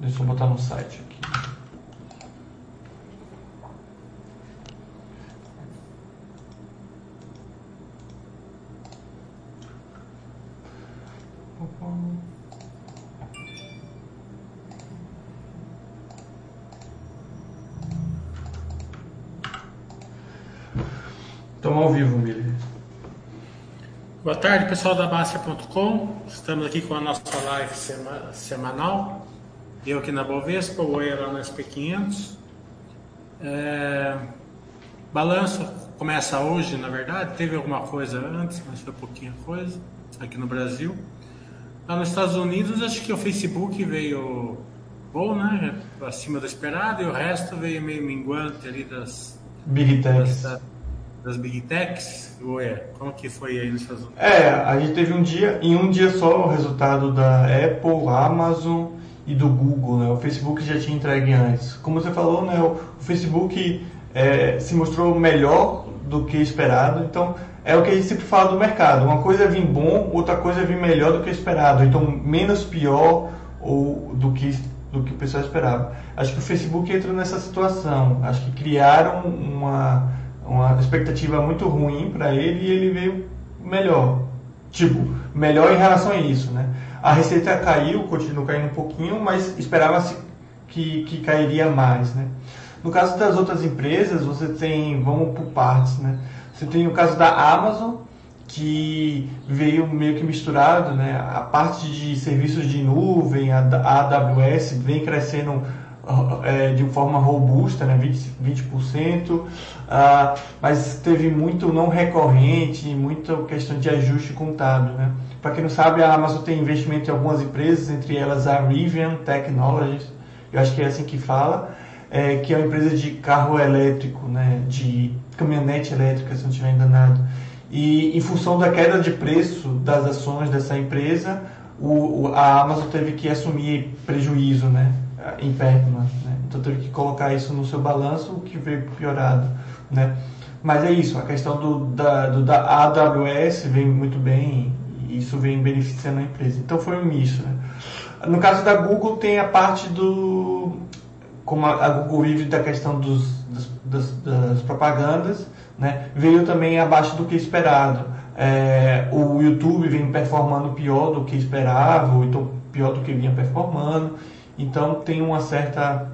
Deixa eu botar no site aqui. Estamos ao vivo, Mili. Boa tarde, pessoal da Baixa.com. Estamos aqui com a nossa live sema semanal. Eu aqui na Bovespa, o Oi lá na SP500. É... Balanço começa hoje, na verdade. Teve alguma coisa antes, mas foi pouquinha coisa aqui no Brasil. Lá nos Estados Unidos, acho que o Facebook veio bom, né? Acima do esperado, e o resto veio meio minguante ali das. Big Techs. Das, das Big Techs. Ué, como que foi aí nos Estados Unidos? É, a gente teve um dia, em um dia só, o resultado da Apple, Amazon e do Google, né? O Facebook já tinha entregue antes. Como você falou, né? O Facebook é, se mostrou melhor do que esperado, então é o que a gente sempre fala do mercado. Uma coisa é vir bom, outra coisa é vir melhor do que esperado. Então, menos pior ou do que do que o pessoal esperava. Acho que o Facebook entra nessa situação. Acho que criaram uma, uma expectativa muito ruim para ele e ele veio melhor. Tipo, melhor em relação a isso, né? A receita caiu, continua caindo um pouquinho, mas esperava-se que, que cairia mais, né? No caso das outras empresas, você tem, vamos por partes, né? Você tem o caso da Amazon, que veio meio que misturado, né? A parte de serviços de nuvem, a AWS, vem crescendo é, de forma robusta, né? 20%, 20% uh, mas teve muito não recorrente, muita questão de ajuste contábil, né? Para quem não sabe, a Amazon tem investimento em algumas empresas, entre elas a Rivian Technologies, eu acho que é assim que fala, é, que é uma empresa de carro elétrico, né? De caminhonete elétrica, se não estiver enganado. E em função da queda de preço das ações dessa empresa, o, a Amazon teve que assumir prejuízo, né, em performance, né? Então teve que colocar isso no seu balanço, o que veio piorado, né? Mas é isso, a questão do, da, do, da AWS vem muito bem e isso vem beneficiando a empresa. Então foi um misto, né? No caso da Google tem a parte do como a Google vive da questão dos, das, das, propagandas, né, veio também abaixo do que esperado. É, o YouTube vem performando pior do que esperava, então pior do que vinha performando. Então tem uma certa,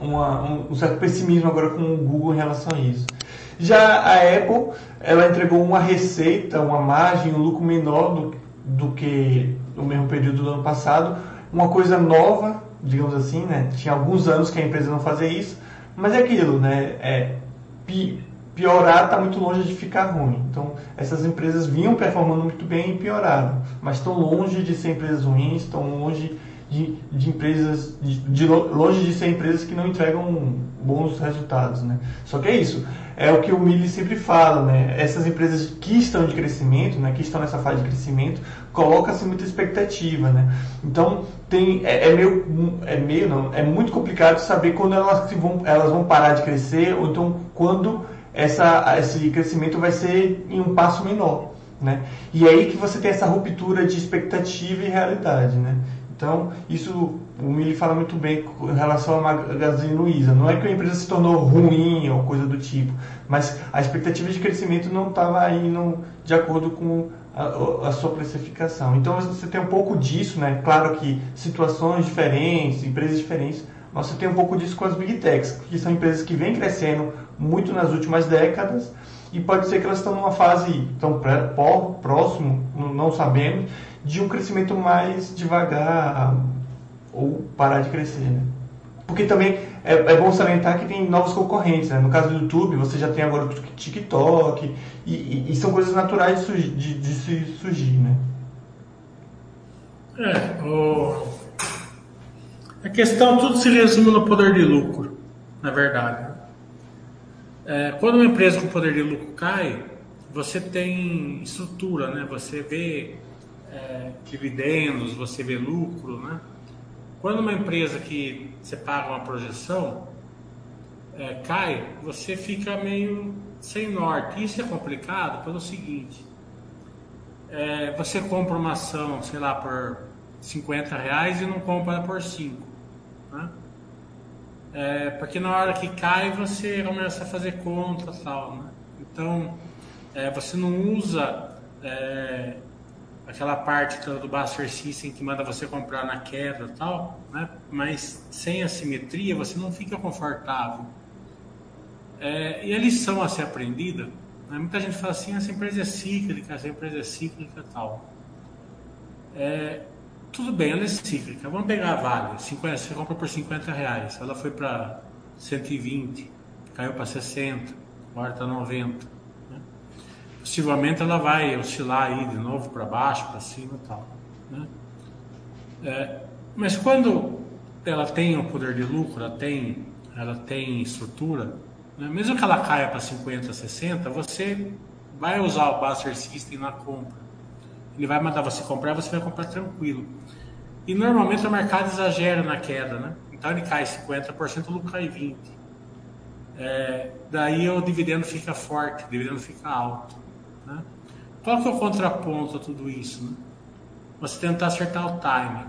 uma, um, um certo pessimismo agora com o Google em relação a isso. Já a Apple, ela entregou uma receita, uma margem, um lucro menor do, do que no mesmo período do ano passado, uma coisa nova digamos assim, né? Tinha alguns anos que a empresa não fazia isso, mas é aquilo, né? É, pi, piorar está muito longe de ficar ruim. Então, essas empresas vinham performando muito bem e pioraram, mas estão longe de ser empresas ruins, estão longe de, de empresas, de, de, longe de ser empresas que não entregam bons resultados, né? Só que é isso, é o que o Mili sempre fala, né? Essas empresas que estão de crescimento, né? Que estão nessa fase de crescimento, coloca-se muita expectativa, né? Então tem é, é, meio é meio não é muito complicado saber quando elas vão elas vão parar de crescer ou então quando essa esse crescimento vai ser em um passo menor, né? E é aí que você tem essa ruptura de expectativa e realidade, né? Então, isso o Mili fala muito bem em relação à Magazine Luiza. Não é que a empresa se tornou ruim ou coisa do tipo, mas a expectativa de crescimento não estava indo de acordo com a, a, sua precificação. Então, você tem um pouco disso, né? Claro que situações diferentes, empresas diferentes, mas você tem um pouco disso com as Big Techs, que são empresas que vêm crescendo muito nas últimas décadas e pode ser que elas estão numa fase tão próximo, não sabemos, de um crescimento mais devagar ou parar de crescer, né? Porque também é, é, bom salientar que tem novos concorrentes, né? No caso do YouTube, você já tem agora o TikTok, e, e, e são coisas naturais de, de, de surgir, né? É, o... a questão tudo se resume no poder de lucro, na verdade. É, quando uma empresa com poder de lucro cai, você tem estrutura, né? Você vê é, dividendos, você vê lucro, né? Quando uma empresa que você paga uma projeção é, cai, você fica meio sem norte. Isso é complicado pelo seguinte: é, você compra uma ação, sei lá, por 50 reais e não compra por 5. Né? É, porque na hora que cai você começa a fazer conta tal. Né? Então é, você não usa é, aquela parte do Buster System que manda você comprar na queda tal, né? mas sem a simetria você não fica confortável. É, e a lição a ser aprendida, né? muita gente fala assim, essa empresa é cíclica, essa empresa é cíclica tal. É, tudo bem, ela é cíclica. Vamos pegar a Vale, 50, você compra por 50 reais, ela foi para 120, caiu para 60, agora está 90 possivelmente ela vai oscilar aí de novo para baixo, para cima e tal. Né? É, mas quando ela tem o poder de lucro, ela tem, ela tem estrutura, né? mesmo que ela caia para 50, 60, você vai usar o Buster System na compra. Ele vai mandar você comprar, você vai comprar tranquilo. E normalmente o mercado exagera na queda, né? Então ele cai 50%, o lucro cai 20%. É, daí o dividendo fica forte, o dividendo fica alto. Né? Qual que é o contraponto a tudo isso? Né? Você tentar acertar o timing.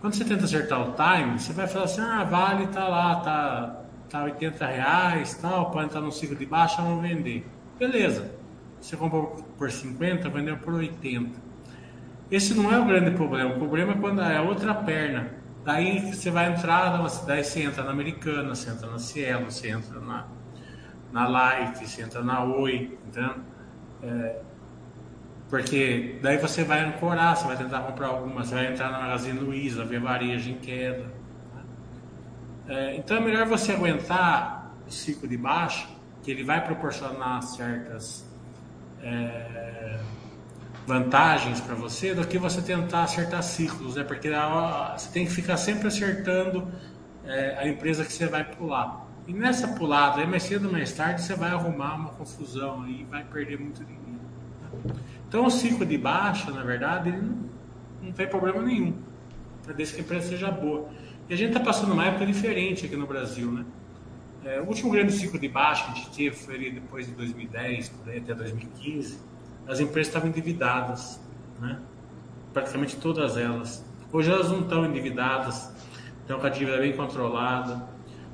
Quando você tenta acertar o timing, você vai falar assim, ah, vale, tá lá, tá, tá 80 reais, tal, pode estar no ciclo de baixa, vamos vender. Beleza. Você comprou por 50, vendeu por 80. Esse não é o grande problema. O problema é quando é a outra perna. Daí você vai entrar, daí você entra na Americana, você entra na Cielo, você entra na, na Light, você entra na Oi, entendeu? É, porque daí você vai ancorar, você vai tentar comprar alguma, você vai entrar na Magazine Luiza, ver varejo em queda. É, então é melhor você aguentar o ciclo de baixo, que ele vai proporcionar certas é, vantagens para você, do que você tentar acertar ciclos, né? porque você tem que ficar sempre acertando é, a empresa que você vai pular. E nessa pulada, mais cedo ou mais tarde, você vai arrumar uma confusão e vai perder muito dinheiro. Então o ciclo de baixa, na verdade, ele não, não tem problema nenhum. Desde que a empresa seja boa. E a gente está passando uma época diferente aqui no Brasil, né? É, o último grande ciclo de baixa que a gente teve foi ali depois de 2010, por aí, até 2015. As empresas estavam endividadas, né? Praticamente todas elas. Hoje elas não estão endividadas, estão com a dívida bem controlada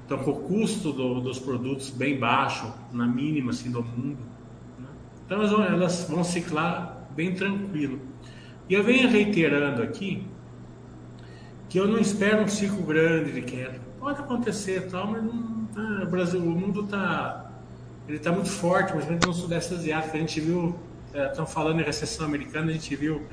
então, com o custo do, dos produtos bem baixo, na mínima assim, do mundo. Né? Então, elas vão, elas vão ciclar bem tranquilo. E eu venho reiterando aqui que eu não espero um ciclo grande de queda. Pode acontecer, tal, mas não, tá, o Brasil, o mundo está ele está muito forte, principalmente no Sudeste Asiático. A gente viu, estão é, falando em recessão americana, a gente viu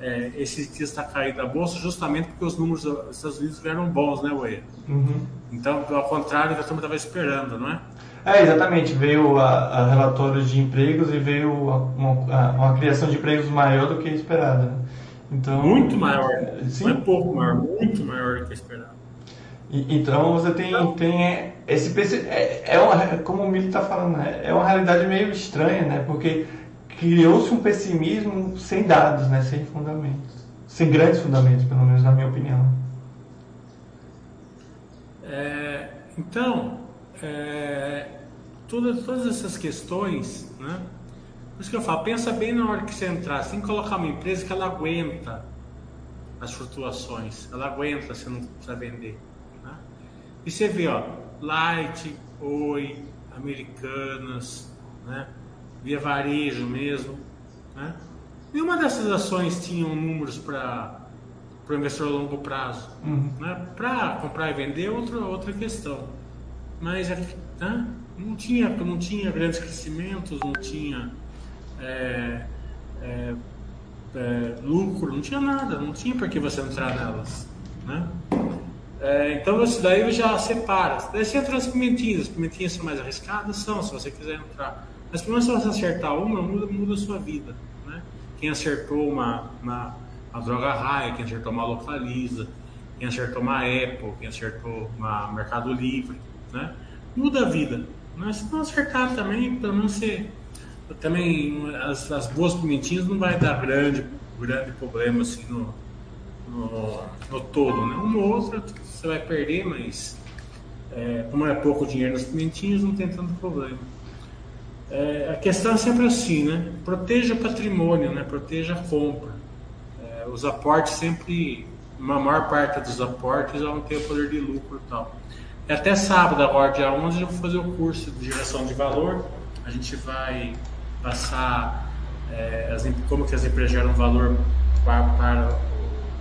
é, esse dias está caído a bolsa justamente porque os números dos Estados Unidos vieram bons, né, Ué? Uhum. Então, ao contrário do que a turma estava esperando, não é? É, exatamente. Veio a, a relatórios de empregos e veio uma, uma, uma, criação de empregos maior do que esperada. Então, muito maior. Sim. Não é pouco maior, muito maior do que esperado. E, então você tem, então, tem esse é, é uma, como o Mili está falando, né? é uma realidade meio estranha, né? Porque criou-se um pessimismo sem dados, né? sem fundamentos. Sem grandes fundamentos, pelo menos na minha opinião. É, então, é, todas, todas essas questões, né? Por isso que eu falo, pensa bem na hora que você entrar, você tem que colocar uma empresa que ela aguenta as flutuações, ela aguenta se não precisa vender. Né? E você vê, ó, Light, Oi, Americanas, né? Via varejo mesmo. Né? Nenhuma dessas ações tinham números para o investidor a longo prazo. Uhum. Né? Para comprar e vender é outra, outra questão. Mas né? não, tinha, não tinha grandes crescimentos, não tinha é, é, é, lucro, não tinha nada, não tinha por que você entrar nelas. Né? É, então isso daí já separa. Daí você entra nas pimentinhas, as pimentinhas são mais arriscadas, são, se você quiser entrar mas pelo menos se você acertar uma, muda, muda a sua vida. Né? Quem acertou uma, uma, uma droga raia, quem acertou uma localiza, quem acertou uma Apple, quem acertou uma Mercado Livre, né? muda a vida. Mas se não acertar também, pelo menos você. Também as, as boas pimentinhas não vai dar grande, grande problema assim no, no, no todo. Né? Uma ou outra você vai perder, mas é, como é pouco dinheiro nas pimentinhas, não tem tanto problema. É, a questão é sempre assim, né? Proteja o patrimônio, né? Proteja a compra. É, os aportes sempre uma maior parte dos aportes vão ter o poder de lucro e tal. E até sábado, agora, dia 11, eu vou fazer o curso de geração de valor. A gente vai passar é, as, como que as empresas geram valor para, para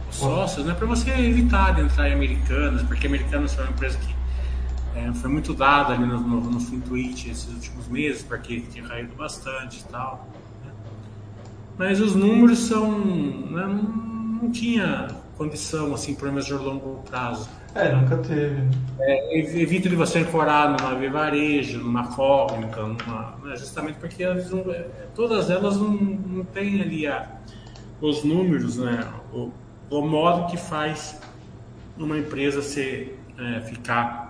os sócios, né, para você evitar de entrar em americanas, porque americanas foi uma empresa que é, foi muito dada ali no, no, no Fintuit esses últimos meses, porque tinha caído bastante e tal. Né? Mas os números são. Né, não, não tinha condição assim para investidor longo prazo. É, nunca teve. É, evita de você ancorar numa varejo, numa cógnica, numa, né, justamente porque elas não, é, todas elas não, não têm ali a, os números, né, o, o modo que faz uma empresa ser, é, ficar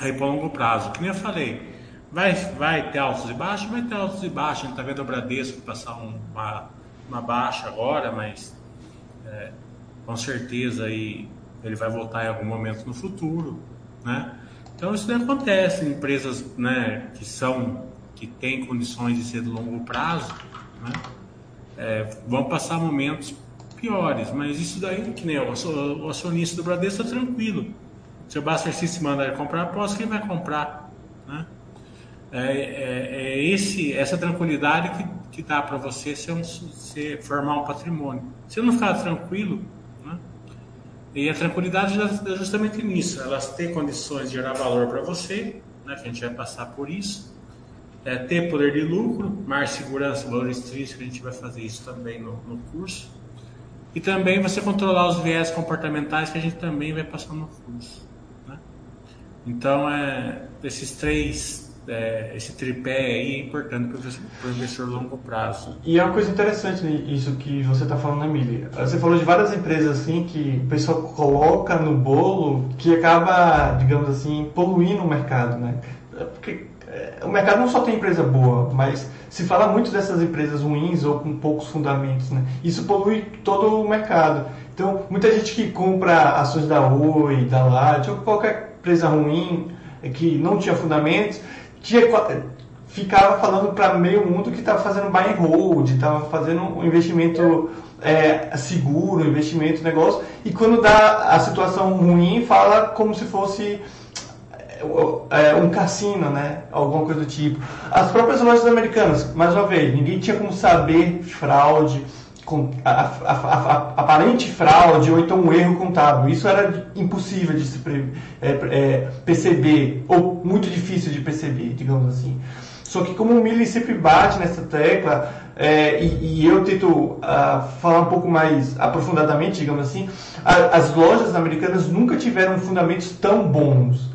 aí para longo prazo. Que nem eu falei, vai, vai ter altos e baixos, vai ter altos e baixos. A gente está vendo o Bradesco passar um, uma, uma baixa agora, mas é, com certeza aí ele vai voltar em algum momento no futuro, né? Então isso acontece em empresas, né, que são que têm condições de ser de longo prazo, né? É, vão passar momentos piores, mas isso daí que nem o acionista do Bradesco está tranquilo. Se o Buster se mandar ele comprar, aposto que ele vai comprar, né? É, é, é esse, essa tranquilidade que, que dá para você ser um, formar um patrimônio. Se não ficar tranquilo, e a tranquilidade é justamente nisso, elas têm condições de gerar valor para você, né, que a gente vai passar por isso, é, ter poder de lucro, mais segurança, valor extrínseco, a gente vai fazer isso também no, no curso, e também você controlar os viés comportamentais que a gente também vai passar no curso. Né? Então, é, esses três é, esse tripé aí é importante para o investidor longo prazo. E é uma coisa interessante isso que você está falando, Emília. Você falou de várias empresas assim que o pessoal coloca no bolo que acaba, digamos assim, poluindo o mercado, né? Porque é, o mercado não só tem empresa boa, mas se fala muito dessas empresas ruins ou com poucos fundamentos, né? Isso polui todo o mercado. Então, muita gente que compra ações da Oi, da Lat ou qualquer empresa ruim que não tinha fundamentos, tinha, ficava falando para meio mundo que estava fazendo buy and hold, estava fazendo um investimento é, seguro, investimento negócio, e quando dá a situação ruim, fala como se fosse é, um cassino, né? Alguma coisa do tipo. As próprias lojas americanas, mais uma vez, ninguém tinha como saber fraude, a, a, a, aparente fraude ou então um erro contábil. Isso era impossível de se é, é, perceber, ou muito difícil de perceber, digamos assim. Só que como o Millie sempre bate nessa tecla, é, e, e, eu tento uh, falar um pouco mais aprofundadamente, digamos assim, a, as lojas americanas nunca tiveram fundamentos tão bons.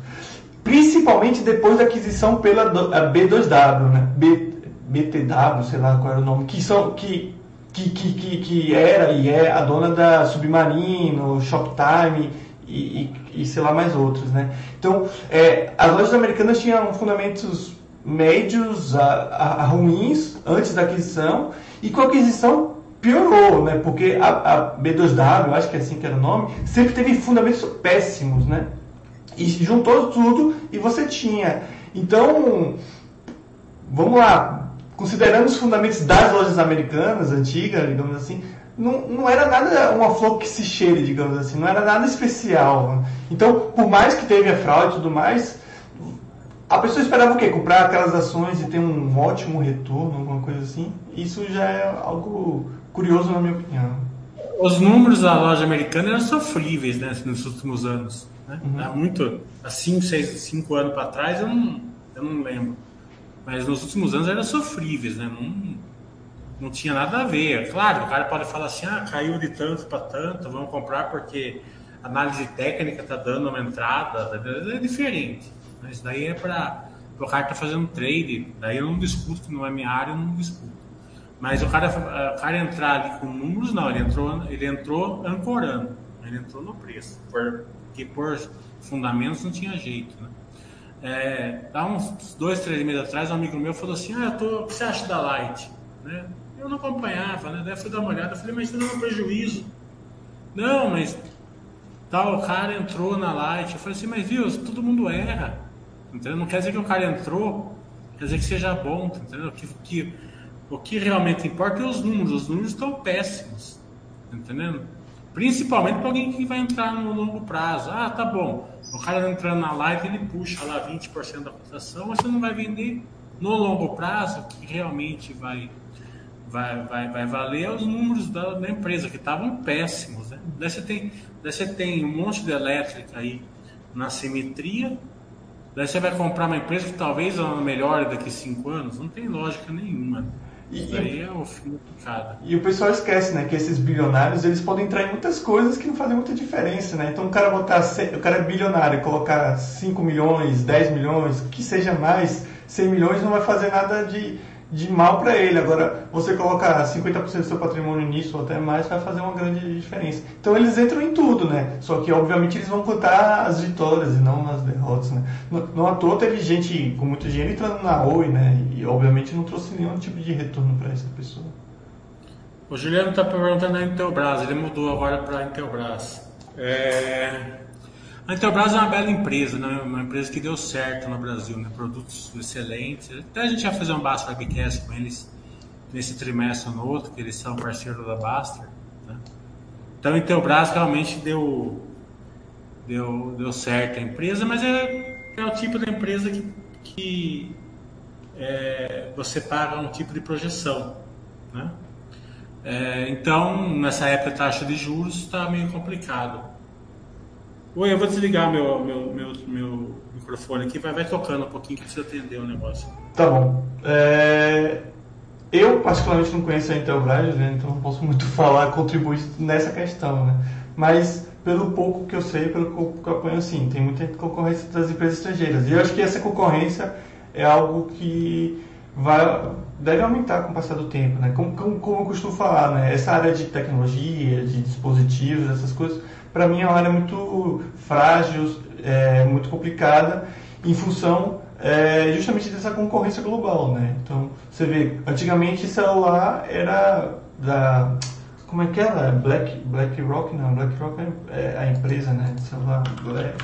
Principalmente depois da aquisição pela B2W, né? B, BTW, sei lá qual era o nome, que, são, que que, que, que, que era e é a dona da Submarino, Shoptime e, e, e sei lá mais outros, né? Então, é, as lojas americanas tinham fundamentos médios a, a, a, ruins antes da aquisição e com a aquisição piorou, né? Porque a, a B2W, acho que é assim que era o nome, sempre teve fundamentos péssimos, né? E juntou tudo e você tinha. Então, vamos lá, considerando os fundamentos das lojas americanas antigas, digamos assim, não, não era nada uma flor que se cheire, digamos assim, não era nada especial. Então, por mais que teve a fraude e tudo mais, a pessoa esperava o quê? Comprar aquelas ações e ter um ótimo retorno, alguma coisa assim. Isso já é algo curioso na minha opinião. Os números da loja americana eram sofríveis né, nos últimos anos. Né? Uhum. Há muito, há 5, 6, 5 anos para trás, eu não, eu não lembro. Mas nos últimos anos eram sofríveis, né? Não, não tinha nada a ver. Claro, o cara pode falar assim, ah, caiu de tanto para tanto, vamos comprar porque análise técnica está dando uma entrada, é diferente. Mas daí é para o cara tá fazendo trade, daí eu não discuto, que não é minha área, eu não discuto. Mas o cara, o cara entrar ali com números, não, ele entrou, ele entrou ancorando, ele entrou no preço, porque por fundamentos não tinha jeito, né? É, há uns dois, três meses atrás, um amigo meu falou assim: Ah, eu tô, o que você acha da Light? Né? Eu não acompanhava, né? Daí fui dar uma olhada, eu falei, mas isso não é um prejuízo. Não, mas tal cara entrou na Light. Eu falei assim, mas viu, todo mundo erra. Entendeu? Não quer dizer que o cara entrou, quer dizer que seja bom, entendeu? Que, que, o que realmente importa é os números. Os números estão péssimos. Entendendo? Principalmente para alguém que vai entrar no longo prazo. Ah, tá bom. O cara entrando na live, ele puxa lá 20% da cotação, mas você não vai vender no longo prazo, que realmente vai, vai, vai, vai valer os números da, da empresa, que estavam péssimos. Né? Daí, você tem, daí você tem um monte de elétrica aí na simetria, daí você vai comprar uma empresa que talvez ela melhore daqui cinco anos, não tem lógica nenhuma. E, Isso aí é o fim do picado. E o pessoal esquece, né, que esses bilionários, eles podem entrar em muitas coisas que não fazem muita diferença, né? Então o cara botar, o cara é bilionário, colocar 5 milhões, 10 milhões, que seja mais, 100 milhões não vai fazer nada de, de mal para ele. Agora, você colocar 50% do seu patrimônio nisso ou até mais vai fazer uma grande diferença. Então eles entram em tudo, né? Só que obviamente eles vão contar as vitórias e não as derrotas, né? Não, não à toa teve gente com muito dinheiro entrando na Oi, né? E obviamente não trouxe nenhum tipo de retorno para essa pessoa. O Juliano está perguntando a Intelbras, ele mudou agora para Intelbras. É... A Intelbras é uma bela empresa, né? uma empresa que deu certo no Brasil, né? produtos excelentes. Até a gente vai fazer um Basta Webcast com eles nesse trimestre ou no outro, que eles são parceiros da Baster. Né? Então a Intelbras realmente deu, deu, deu certo a empresa, mas é, é o tipo da empresa que, que é, você paga um tipo de projeção. Né? É, então, nessa época, a taxa de juros está meio complicado. Oi, eu vou desligar meu, meu, meu, meu microfone aqui, vai, vai tocando um pouquinho que precisa atender o negócio. Tá bom. É... Eu, particularmente, não conheço a Intelbras, né? então não posso muito falar, contribuir nessa questão, né? Mas, pelo pouco que eu sei, pelo pouco que eu apanho, sim, tem muita concorrência das empresas estrangeiras. E eu acho que essa concorrência é algo que vai, deve aumentar com o passar do tempo, né? Como, como, como eu costumo falar, né? Essa área de tecnologia, de dispositivos, essas coisas para mim é uma área muito frágil, é, muito complicada, em função é, justamente dessa concorrência global, né? Então, você vê, antigamente celular era da... Como é que era? Black, Black Rock? Não, Black Rock é, é a empresa, né? Celular Black...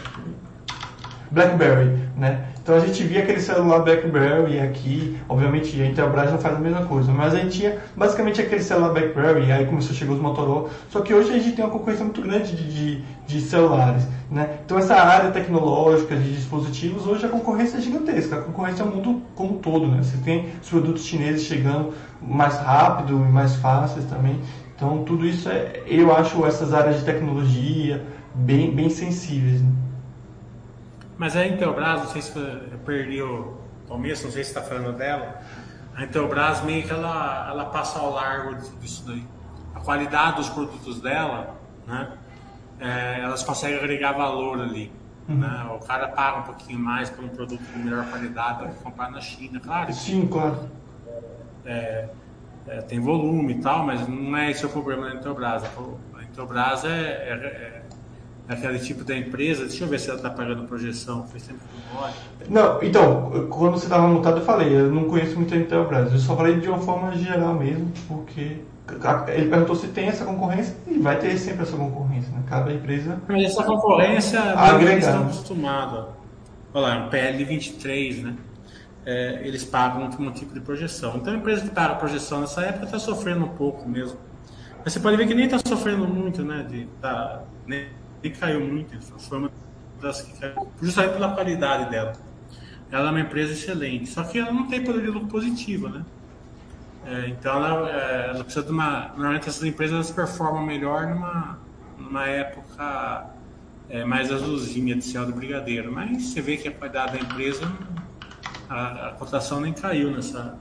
BlackBerry, né? Então a gente via aquele celular BlackBerry aqui, obviamente a Intelbras não faz a mesma coisa, mas a gente tinha basicamente aquele celular BlackBerry, aí começou a chegar os Motorola, só que hoje a gente tem uma concorrência muito grande de, de, de celulares, né? Então essa área tecnológica de dispositivos, hoje a concorrência é gigantesca, a concorrência é o mundo como um todo, né? Você tem os produtos chineses chegando mais rápido e mais fáceis também, então tudo isso é, eu acho essas áreas de tecnologia bem, bem sensíveis, né? Mas a Intelbras, não sei se eu perdi o começo, não sei se está falando dela. A Intelbras meio que ela, ela passa ao largo disso daí. A qualidade dos produtos dela, né? É, elas conseguem agregar valor ali. Uhum. Né? O cara paga um pouquinho mais por um produto de melhor qualidade do que comprar na China, claro. Sim, claro. É, é, tem volume e tal, mas não é esse o problema da Intelbras. A Intelbras é, é, é aquele tipo da empresa. Deixa eu ver se ela está pagando projeção. Faz tempo que não. Não, então, quando você estava montado, eu falei, eu não conheço muito a Intelbras. Eu só falei de uma forma geral mesmo, porque ele perguntou se tem essa concorrência e vai ter sempre essa concorrência, né? Cada empresa. Mas essa concorrência eles estão acostumados. Olha lá, um PL 23, né? É, eles pagam um tipo de projeção. Então a empresa que paga projeção nessa época está sofrendo um pouco mesmo. Mas você pode ver que nem está sofrendo muito, né? De, tá, né? E caiu muito. Foi uma das que caiu, justamente pela qualidade dela. Ela é uma empresa excelente, só que ela não tem poder de lucro positivo, né? É, então ela, é, ela, precisa de uma. Normalmente essas empresas performam melhor numa, numa época é, mais azulzinha de céu do brigadeiro. Mas você vê que a qualidade da empresa, a, a cotação nem caiu nessa,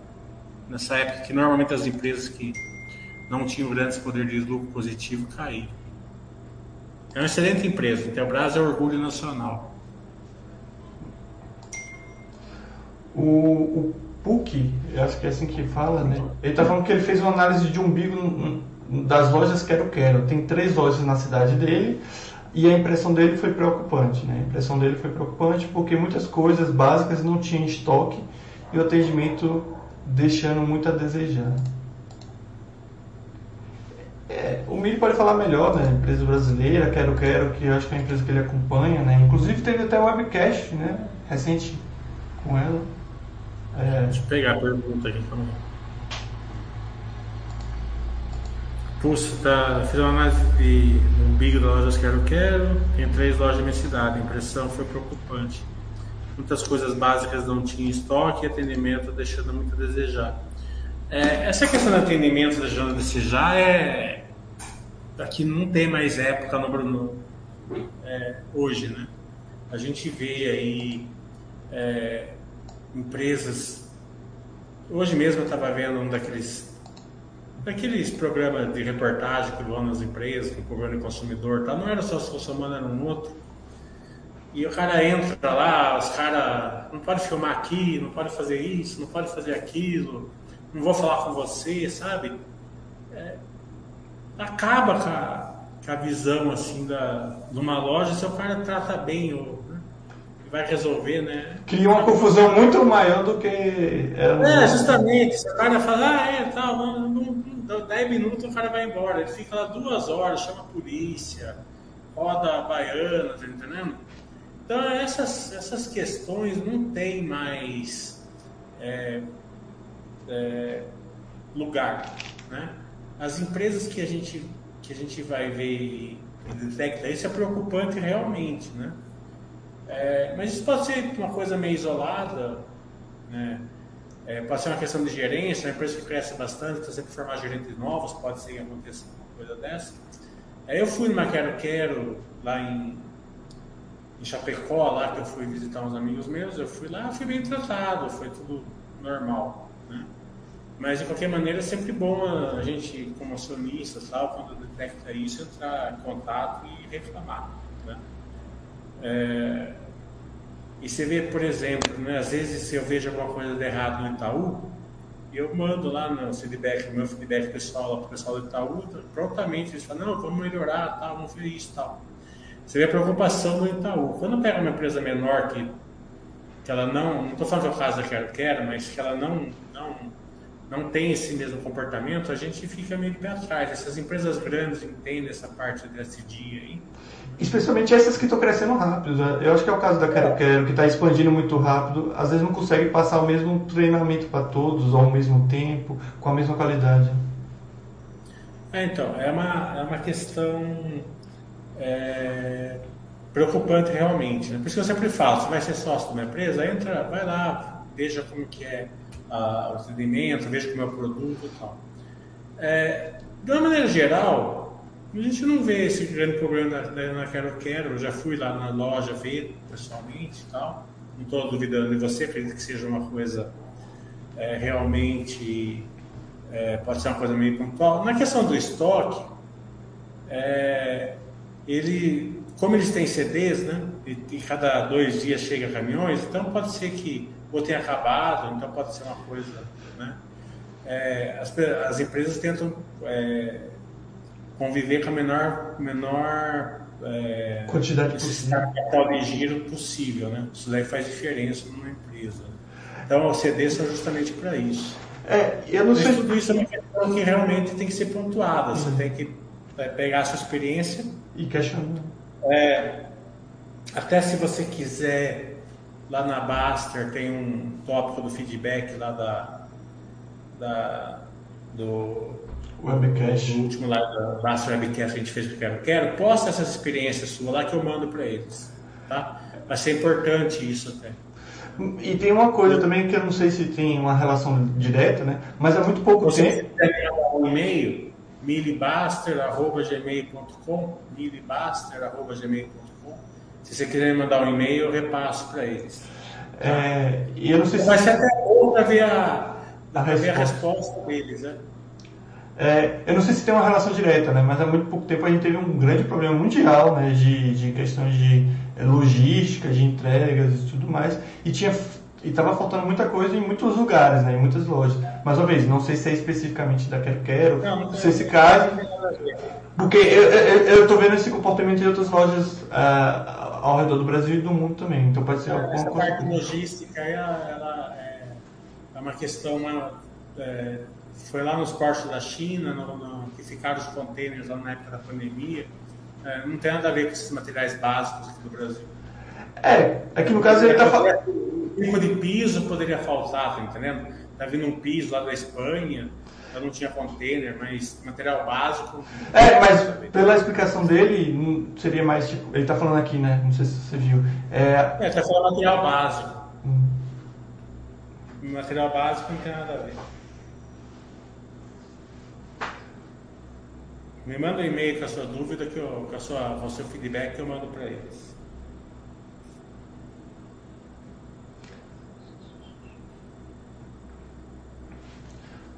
nessa época, que normalmente as empresas que não tinham grandes poder de lucro positivo caíram. É uma excelente empresa. Intelbras é orgulho nacional. O, o PUC, acho que é assim que fala, né? Ele está falando que ele fez uma análise de umbigo das lojas Quero Quero. Tem três lojas na cidade dele e a impressão dele foi preocupante, né? A impressão dele foi preocupante porque muitas coisas básicas não tinham estoque e o atendimento deixando muito a desejar. É, o Mili pode falar melhor, né? Empresa brasileira, Quero Quero, que eu acho que é a empresa que ele acompanha, né? Inclusive teve até webcast, né? Recente com ela. É... Deixa eu pegar a pergunta aqui também. Pulso tá, fiz uma análise de, do Big da lojas Quero Quero, tem três lojas na minha cidade, a impressão foi preocupante. Muitas coisas básicas não tinham estoque e atendimento deixando muito a desejar. É, essa questão do atendimento deixando a desejar é. Aqui não tem mais época no Bruno é, hoje, né? A gente vê aí é, empresas. Hoje mesmo eu estava vendo um daqueles Aqueles programas de reportagem que vão nas empresas, que o consumidor, tá? não era só se fosse humano, era um outro. E o cara entra lá, os caras não pode filmar aqui, não pode fazer isso, não pode fazer aquilo, não vou falar com você, sabe? É, acaba com a, com a, visão assim da, de uma loja se o cara trata bem o, né? vai resolver, né? Cria uma confusão muito maior do que era. É, justamente. Se o cara fala, ah, é, tal, não, não 10 minutos o cara vai embora. Ele fica lá duas horas, chama a polícia, roda a baiana, tá entendendo? Então essas, essas questões não tem mais é, é, lugar. Né? As empresas que a gente, que a gente vai ver e detecta isso é preocupante realmente. Né? É, mas isso pode ser uma coisa meio isolada. Né? É, pode ser uma questão de gerência, uma empresa que cresce bastante, está sempre formar gerentes novos, pode ser que aconteça uma coisa dessa. Aí eu fui numa Quero Quero, lá em, em Chapecó, lá que eu fui visitar uns amigos meus, eu fui lá, fui bem tratado, foi tudo normal. Né? Mas de qualquer maneira é sempre bom a gente, como acionista, tal, quando detecta isso, entrar em contato e reclamar. Né? É, e você vê, por exemplo, né, às vezes se eu vejo alguma coisa de errado no Itaú, eu mando lá no feedback, meu feedback pessoal, para o pessoal do Itaú, prontamente eles falam, não, vamos melhorar, tal, vamos fazer isso tal. Você vê a preocupação do Itaú. Quando pega uma empresa menor que, que ela não, não estou falando que é o caso da Quero Quero, mas que ela não, não, não tem esse mesmo comportamento, a gente fica meio de pé atrás. Essas empresas grandes entendem essa parte desse dia aí. Especialmente essas que estão crescendo rápido. Né? Eu acho que é o caso da Quero Quero, que está expandindo muito rápido. Às vezes não consegue passar o mesmo treinamento para todos ao mesmo tempo, com a mesma qualidade. É, então, é uma, é uma questão é, preocupante realmente. Né? Por isso que eu sempre falo, se vai ser sócio de uma empresa, entra, vai lá, veja como que é o atendimento, veja como é o produto e tal. É, de uma maneira geral, a gente não vê esse grande problema na, na Quero Quero. Eu já fui lá na loja ver pessoalmente e tal. Não estou duvidando de você, acredito que seja uma coisa é, realmente. É, pode ser uma coisa meio pontual. Na questão do estoque, é, ele, como eles têm CDs, né? E, e, cada dois dias chega caminhões, então pode ser que ou tenha acabado, então pode ser uma coisa, né? É, as, as empresas tentam é, conviver com a menor, menor é, quantidade possível. capital de giro possível, né? Isso daí faz diferença numa empresa. Então, os CDs são justamente para isso. É, eu não Mas sei. Tudo isso é uma questão que realmente tem que ser pontuada. Você tem que é, pegar a sua experiência e questionar. É, até se você quiser, lá na Baster tem um tópico do feedback lá da, da do Webcast. O último lá da Master Webcast que a gente fez com o Quero Quero, posta essas experiências suas lá que eu mando para eles. Tá? Vai ser importante isso até. E tem uma coisa também que eu não sei se tem uma relação direta, né? Mas é muito pouco Você tempo. Você um e-mail, milibaster.gmail.com milibaster.gmail.com Se você quiser mandar um e-mail, eu repasso para eles. É, e eu não sei Vai se... ser até bom para ver a, a, ver a resposta deles, né? É, eu não sei se tem uma relação direta, né, mas há muito pouco tempo a gente teve um grande problema mundial né, de, de questões de logística, de entregas e tudo mais, e tinha e estava faltando muita coisa em muitos lugares, né, em muitas lojas. Mais uma vez, não sei se é especificamente da Quero Quero, não, não sei se cai, porque eu estou vendo esse comportamento em outras lojas uh, ao redor do Brasil e do mundo também, então pode ser é, alguma essa coisa. Parte logística ela, ela é, é, uma questão é, foi lá nos portos da China, no, no, que ficaram os contêineres lá na época da pandemia. É, não tem nada a ver com esses materiais básicos aqui do Brasil. É, aqui no caso ele está falando. Tipo de piso poderia faltar, tá entendendo? Tá vindo um piso lá da Espanha. Eu não tinha container, mas material básico. É, mas pela explicação dele, seria mais tipo. Ele está falando aqui, né? Não sei se você viu. É, é tá falando material básico. Hum. Material básico não tem nada a ver. Me manda um e-mail com a sua dúvida, que eu, com, a sua, o seu feedback que eu mando para eles.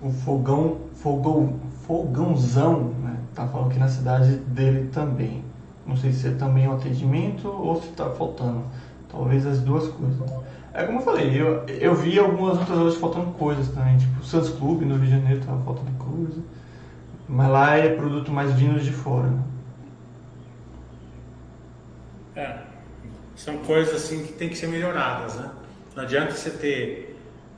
O fogão, fogão, fogãozão, né? Tá falando aqui na cidade dele também. Não sei se é também o atendimento ou se está faltando. Talvez as duas coisas. É como eu falei, eu, eu vi algumas outras horas faltando coisas também. Tipo, o Suns Club no Rio de Janeiro tava faltando coisa. Mas lá é produto mais vindo de fora. Né? É, são coisas assim que tem que ser melhoradas, né? Não adianta você ter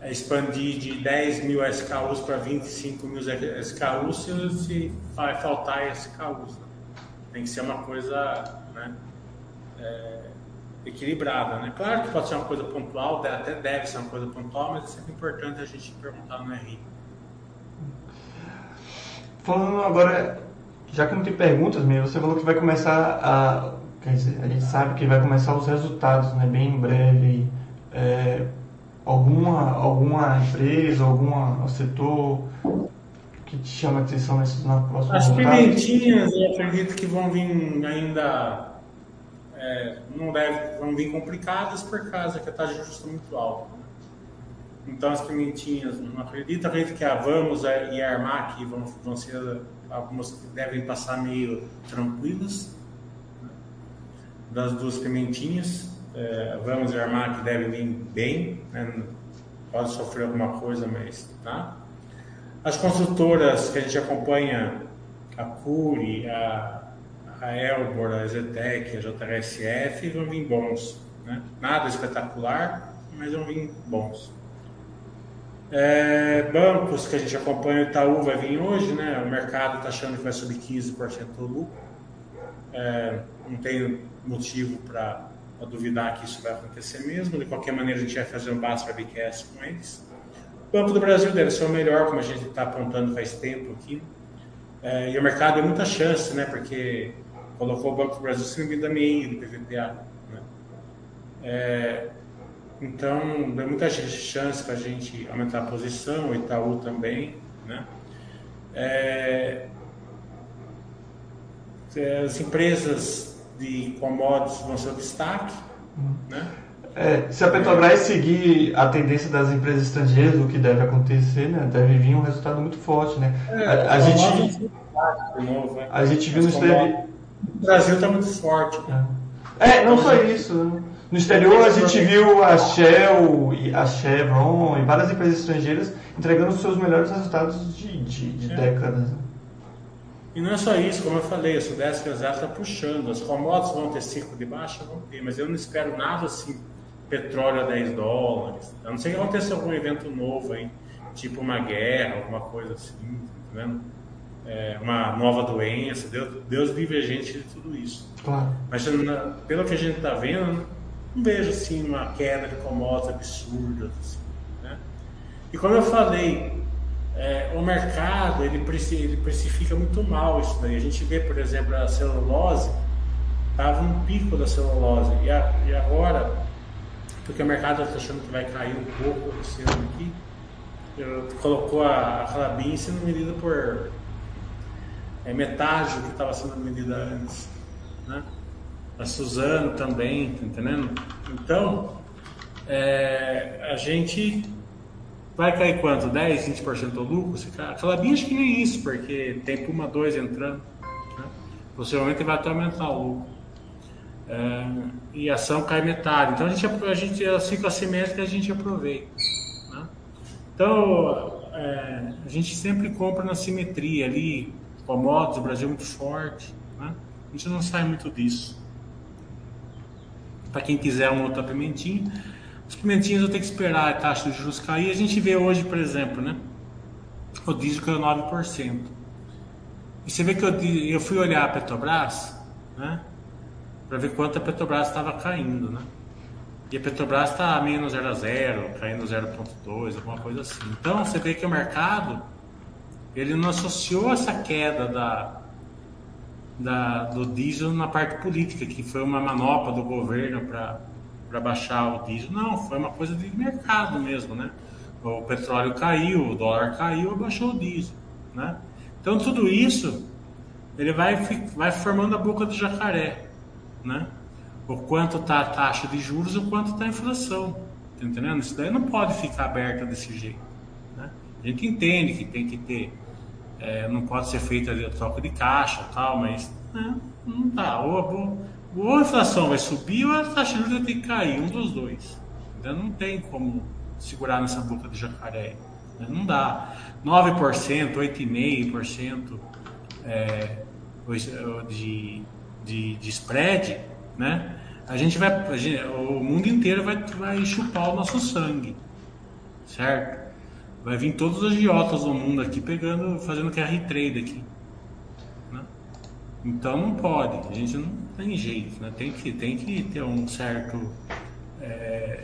expandir de 10 mil SKUs para 25 mil SKUs se vai faltar SKUs. Né? Tem que ser uma coisa né, é, equilibrada. Né? Claro que pode ser uma coisa pontual, até deve ser uma coisa pontual, mas é sempre importante a gente perguntar no RI. Falando agora, já que não tem perguntas mesmo, você falou que vai começar a. Quer dizer, a gente sabe que vai começar os resultados, né? Bem em breve. É, alguma, alguma empresa, algum setor que te chama a atenção nesse, na próxima As pimentinhas, eu acredito que vão vir ainda. É, não deve, vão vir complicadas por causa que a taxa de juros está muito alta. Então as pimentinhas, não acredito, acredito que a Vamos e a Armac vão, vão ser algumas que devem passar meio tranquilas. Né? Das duas pimentinhas, é, Vamos e a Armac devem vir bem, né? pode sofrer alguma coisa, mas tá. As construtoras que a gente acompanha, a Curi, a, a Elbor, a Zetec, a JRSF, vão vir bons. Né? Nada espetacular, mas vão vir bons. É, bancos que a gente acompanha, o Itaú vai vir hoje, né? O mercado está achando que vai subir 15% do lucro. É, não tem motivo para duvidar que isso vai acontecer mesmo. De qualquer maneira, a gente vai fazer um Basra Bcast com eles. O Banco do Brasil deve ser o melhor, como a gente está apontando faz tempo aqui. É, e o mercado tem muita chance, né? Porque colocou o Banco do Brasil sem da MEI, do PVPA. Né? É, então, dá muita chance para a gente aumentar a posição, o Itaú também, né? É, é, as empresas de commodities vão ser o destaque, né? É, se a Petrobras seguir a tendência das empresas estrangeiras, o que deve acontecer, né, deve vir um resultado muito forte, né? É, a, a gente, novo, né? a gente viu no exterior. O Brasil está muito forte. É, não só isso. Né? No exterior a gente viu a Shell, a Chevron e várias empresas estrangeiras entregando os seus melhores resultados de, de, de é. décadas. Né? E não é só isso, como eu falei, o Sudeste Asiático está puxando. As commodities vão ter ciclo de baixa? Vão ter, mas eu não espero nada assim, petróleo a 10 dólares. A não ser que aconteça algum evento novo aí, tipo uma guerra, alguma coisa assim, tá vendo? É, uma nova doença, Deus, Deus livre a gente de tudo isso. Claro. Mas pelo que a gente está vendo, não vejo assim uma queda de commodities absurda. Assim, né? E como eu falei, é, o mercado ele, ele precifica muito mal isso daí. A gente vê, por exemplo, a celulose, estava um pico da celulose, e, a, e agora, porque o mercado está achando que vai cair um pouco esse ano aqui, colocou a, a sendo medida por é, metade do que estava sendo medida antes. Né? a Suzano também, tá entendendo? Então, é, a gente vai cair quanto? 10, 20% do lucro? Aquela bem acho que nem isso, porque tem Puma 2 entrando. Né? Possivelmente vai até aumentar o lucro. É, e a ação cai metade. Então a gente, a gente a ciclo assimétrico a gente aproveita. Né? Então é, a gente sempre compra na simetria ali, commodities, o Brasil é muito forte. Né? A gente não sai muito disso para quem quiser uma outra pimentinha. Os pimentinhos eu tenho que esperar a taxa de juros cair. A gente vê hoje, por exemplo, né? O diesel caiu 9%. E você vê que eu, eu fui olhar a Petrobras, né? Para ver quanto a Petrobras estava caindo, né? E a Petrobras está menos 0 a 0, caindo 0,2, alguma coisa assim. Então você vê que o mercado ele não associou essa queda da, da, do diesel na parte política, que foi uma manopla do governo para baixar o diesel. Não, foi uma coisa de mercado mesmo, né? O petróleo caiu, o dólar caiu, abaixou o diesel, né? Então tudo isso ele vai, vai formando a boca do jacaré, né? O quanto está a taxa de juros, o quanto está a inflação, tá entendendo? Isso daí não pode ficar aberto desse jeito, né? A gente entende que tem que ter é, não pode ser feita a troca de caixa tal, mas né, não dá. Ou, ou, a inflação vai subir ou a taxa de juros vai ter que cair, um dos dois. Então não tem como segurar nessa boca de jacaré. Né? Não dá. 9%, 8,5% é, de, de, de spread, né? A gente vai, a gente, o mundo inteiro vai, vai chupar o nosso sangue, certo? Vai vir todos os agiotas do mundo aqui pegando, fazendo QR trade aqui. Então não pode, a gente não tem jeito, né? tem, que, tem que ter um certo é,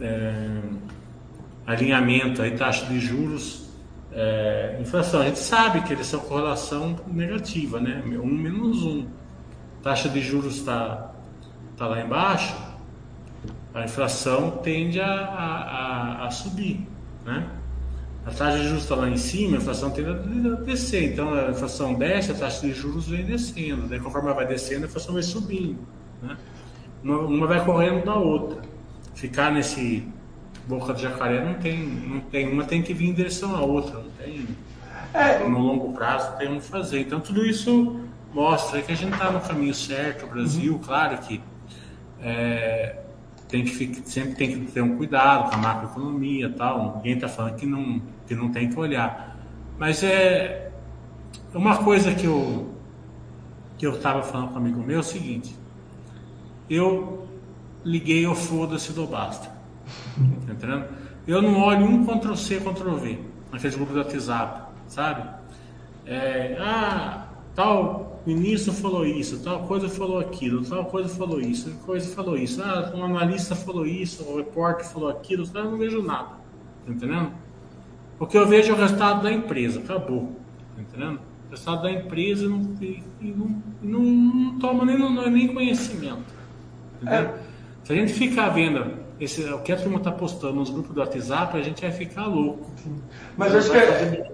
é, alinhamento aí, taxa de juros, é, inflação. A gente sabe que eles são correlação negativa, né? Um menos um. Taxa de juros está tá lá embaixo, a inflação tende a, a, a subir. Né? A taxa de juros está lá em cima, a inflação tende a descer. Então a inflação desce, a taxa de juros vem descendo. Daí, conforme ela vai descendo, a inflação vai subindo. Né? Uma vai correndo da outra. Ficar nesse boca de jacaré não tem, não tem. Uma tem que vir em direção à outra. Não tem. É. No longo prazo tem que fazer. Então tudo isso mostra que a gente está no caminho certo. O Brasil, uhum. claro que. É, tem que sempre tem que ter um cuidado com a macroeconomia tal. Ninguém está falando que não, que não tem que olhar. Mas é uma coisa que eu que eu estava falando com um amigo meu é o seguinte. Eu liguei o foda-se do basta. Tá entendendo? Eu não olho um Ctrl C, Ctrl V naqueles grupos do WhatsApp, sabe? É, ah, tal ministro falou isso, tal coisa falou aquilo, tal coisa falou isso, tal coisa falou isso, ah, um analista falou isso, o repórter falou aquilo, eu não vejo nada, tá entendendo? Porque eu vejo é o resultado da empresa, acabou, tá entendendo? O resultado da empresa não, e, não, não, não, toma nem, não, nem conhecimento, é. Se a gente ficar vendo esse, o que a turma está postando nos grupos do WhatsApp, a gente vai ficar louco. Mas acho que é...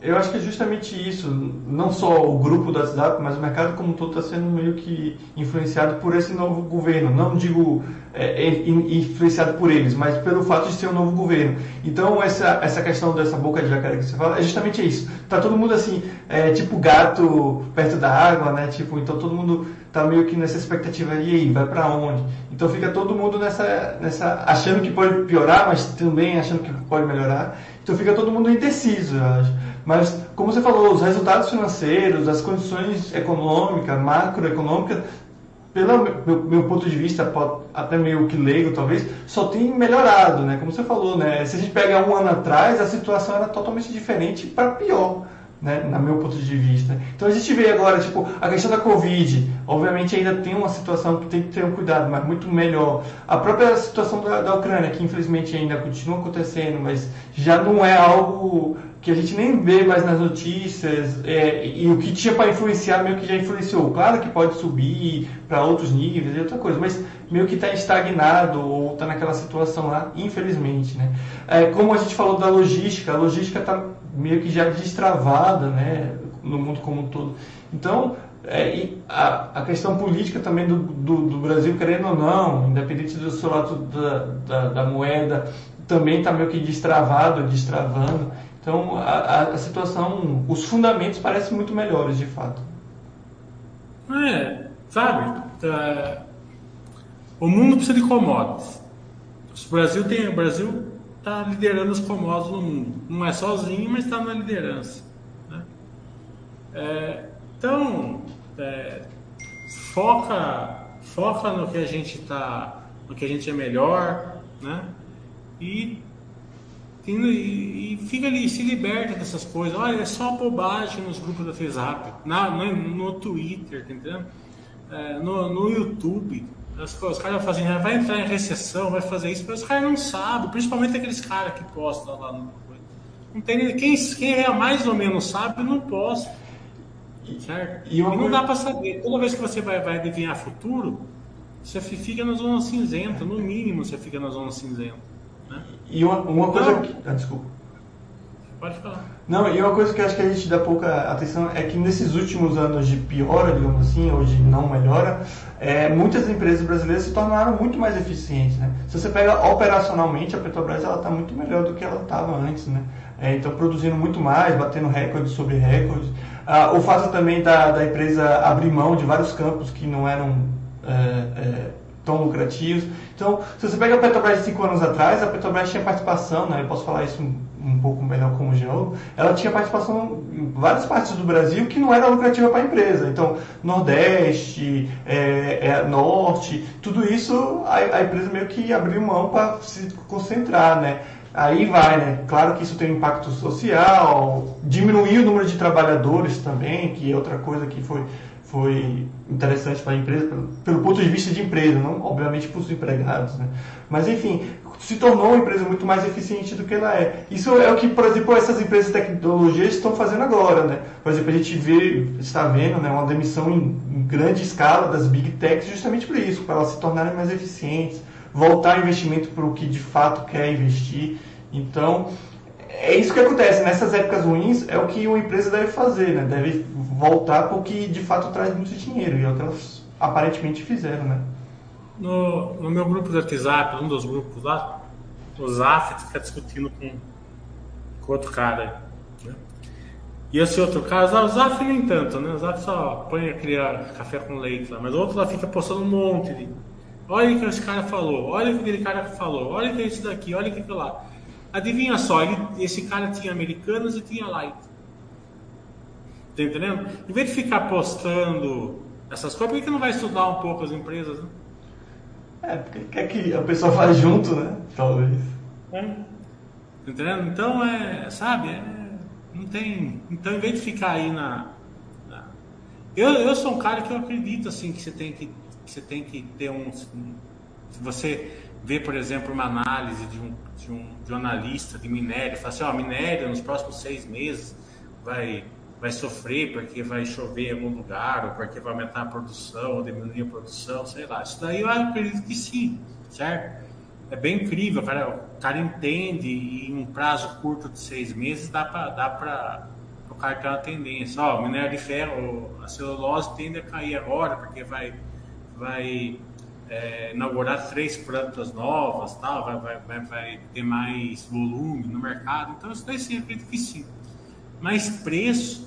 Eu acho que é justamente isso, não só o grupo da cidade, mas o mercado como um todo está sendo meio que influenciado por esse novo governo. Não digo é, é influenciado por eles, mas pelo fato de ser um novo governo. Então essa, essa questão dessa boca de jacaré que você fala é justamente isso. Tá todo mundo assim, é, tipo gato perto da água, né? Tipo, então todo mundo tá meio que nessa expectativa e aí, vai para onde? Então fica todo mundo nessa, nessa achando que pode piorar, mas também achando que pode melhorar. Então fica todo mundo indeciso, eu acho. Mas, como você falou, os resultados financeiros, as condições econômicas, macroeconômicas, pelo meu, meu, ponto de vista, até meio que leigo talvez, só tem melhorado, né? Como você falou, né? Se a gente pega um ano atrás, a situação era totalmente diferente para pior né, na meu ponto de vista. Então a gente vê agora, tipo, a questão da Covid, obviamente ainda tem uma situação que tem que ter um cuidado, mas muito melhor. A própria situação da, da Ucrânia, que infelizmente ainda continua acontecendo, mas já não é algo que a gente nem vê mais nas notícias, é, e o que tinha para influenciar meio que já influenciou. Claro que pode subir para outros níveis e outra coisa, mas meio que está estagnado ou está naquela situação lá, infelizmente. Né? É, como a gente falou da logística, a logística está meio que já destravada né, no mundo como um todo. Então, é, a, a, questão política também do, do, do, Brasil, querendo ou não, independente do seu lado da, da, da moeda, também está meio que destravado, destravando. Então, a, a, situação, os fundamentos parecem muito melhores, de fato. É, sabe? É, o mundo precisa de commodities. O Brasil tem, o Brasil está liderando os commodities no mundo. Não é sozinho, mas está na liderança. Né? É, então, é, foca, foca no que a gente está, no que a gente é melhor, né? E e, e, fica ali, se liberta dessas coisas. Olha, é só bobagem nos grupos da FaceApp, na, no, no Twitter, tá entendendo? É, no, no YouTube. As, os caras fazem, vai entrar em recessão, vai fazer isso, mas os caras não sabem, principalmente aqueles caras que postam lá no. Não tem, quem, quem é mais ou menos sabe não posta. Certo? E, e não coisa... dá para saber. Toda vez que você vai, vai adivinhar futuro, você fica na zona cinzenta. No mínimo você fica na zona cinzenta. Né? E uma, uma coisa então. Ah, desculpa. Pode falar. Não, e uma coisa que acho que a gente dá pouca atenção é que nesses últimos anos de piora, digamos assim, ou de não melhora, é, muitas empresas brasileiras se tornaram muito mais eficientes. Né? Se você pega operacionalmente, a Petrobras está muito melhor do que ela estava antes. Né? É, então, produzindo muito mais, batendo recordes sobre recordes. Ah, o fato também da, da empresa abrir mão de vários campos que não eram é, é, tão lucrativos. Então, se você pega a Petrobras cinco anos atrás, a Petrobras tinha participação, né? eu posso falar isso um pouco melhor como geólogo, ela tinha participação em várias partes do Brasil que não era lucrativa para a empresa. Então, Nordeste, é, é, Norte, tudo isso a, a, empresa meio que abriu mão para se concentrar, né? Aí vai, né? Claro que isso tem um impacto social, diminuir o número de trabalhadores também, que é outra coisa que foi, foi interessante para a empresa, pelo, pelo, ponto de vista de empresa, não obviamente para os empregados, né? Mas enfim, se tornou uma empresa muito mais eficiente do que ela é. Isso é o que, por exemplo, essas empresas de tecnologia estão fazendo agora, né? Por exemplo, a gente vê, está vendo, né, uma demissão em, em grande escala das big techs justamente por isso, para elas se tornarem mais eficientes, voltar investimento para o que de fato quer investir. Então, é isso que acontece. Nessas épocas ruins, é o que uma empresa deve fazer, né? Deve voltar para o que de fato traz muito dinheiro, e é o que elas aparentemente fizeram, né? No, no meu grupo do WhatsApp, um dos grupos lá, o Zaf fica discutindo com, com outro cara. Né? E esse outro cara, o Zaf nem tanto, né? O Zaf só põe aquele café com leite lá, mas o outro lá fica postando um monte de. Olha o que esse cara falou, olha o que aquele cara falou, olha que é isso daqui, olha que é lá. Adivinha só, ele, esse cara tinha americanos e tinha light. Tá entendendo? Em vez de ficar postando essas coisas, por que não vai estudar um pouco as empresas? Né? É, porque quer que a pessoa faz junto, né? Talvez. É. Entendendo? Então, é, sabe, é, não tem. Então, em vez de ficar aí na. na... Eu, eu sou um cara que eu acredito, assim, que você tem que, que, você tem que ter um. Se você vê, por exemplo, uma análise de um, de um, de um analista de minério, fala assim: ó, minério nos próximos seis meses vai vai sofrer porque vai chover em algum lugar, ou porque vai aumentar a produção, ou diminuir a produção, sei lá. Isso daí eu acredito que sim, certo? É bem incrível, cara, o cara entende e em um prazo curto de seis meses dá para dá o cara ter uma tendência. Ó, o minério de ferro, a celulose tende a cair agora porque vai, vai é, inaugurar três plantas novas, tal, vai, vai, vai, vai ter mais volume no mercado. Então isso daí sim, acredito que sim. Mas preço,